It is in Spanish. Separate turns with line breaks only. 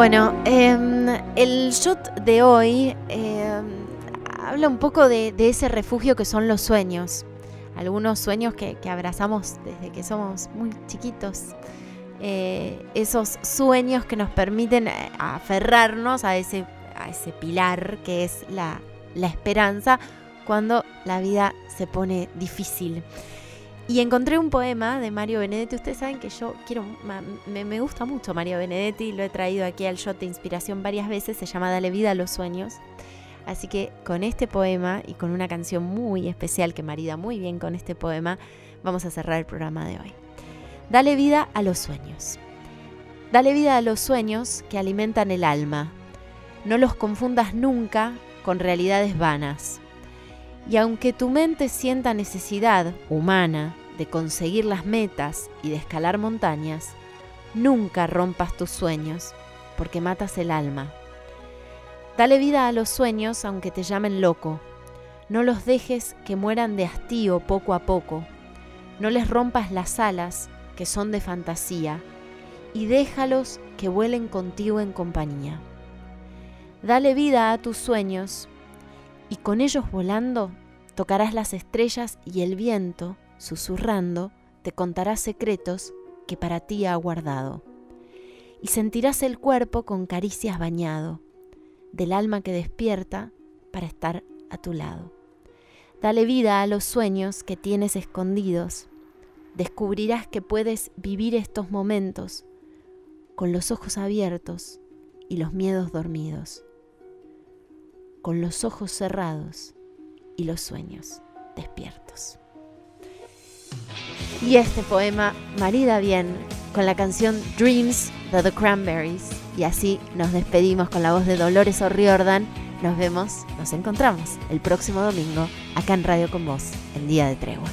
Bueno, em, el shot de hoy em, habla un poco de, ese refugio que son los sueños. Algunos sueños que, abrazamos desde que somos muy chiquitos. Eh, esos sueños que nos permiten eh, aferrarnos a ese, a ese pilar que es la, la esperanza cuando la vida se pone difícil. Y encontré un poema de Mario Benedetti. Ustedes saben que yo quiero, me, gusta mucho Mario Benedetti, lo he traído aquí al shot de inspiración varias veces, se llama Dale vida a los sueños. Así que con este poema y con una canción muy especial que marida muy bien con este poema, vamos a cerrar el programa de hoy. Dale vida a los sueños. Dale vida a los sueños que alimentan el alma. No los confundas nunca con realidades vanas. Y aunque tu mente sienta necesidad humana de conseguir las metas y de escalar montañas, nunca rompas tus sueños, porque matas el alma. Dale vida a los sueños aunque te llamen loco. No los dejes que mueran de hastío poco a poco. No les rompas las alas, que son de fantasía, y déjalos que vuelen contigo en compañía. Dale vida a tus sueños, y con ellos volando tocarás las estrellas y el viento susurrando, te contará secretos que para ti ha guardado. Y sentirás el cuerpo con caricias bañado, del alma que despierta para estar a tu lado. Dale vida a los sueños que tienes escondidos. Descubrirás que puedes vivir estos momentos con los ojos abiertos y los miedos dormidos, con los ojos cerrados y los sueños despiertos. Y este poema marida bien con la canción Dreams de The Cranberries. Y así nos despedimos con la voz de Dolores O'Riordan. Nos vemos, nos encontramos el próximo domingo acá en Radio con Vos, el día de tregua.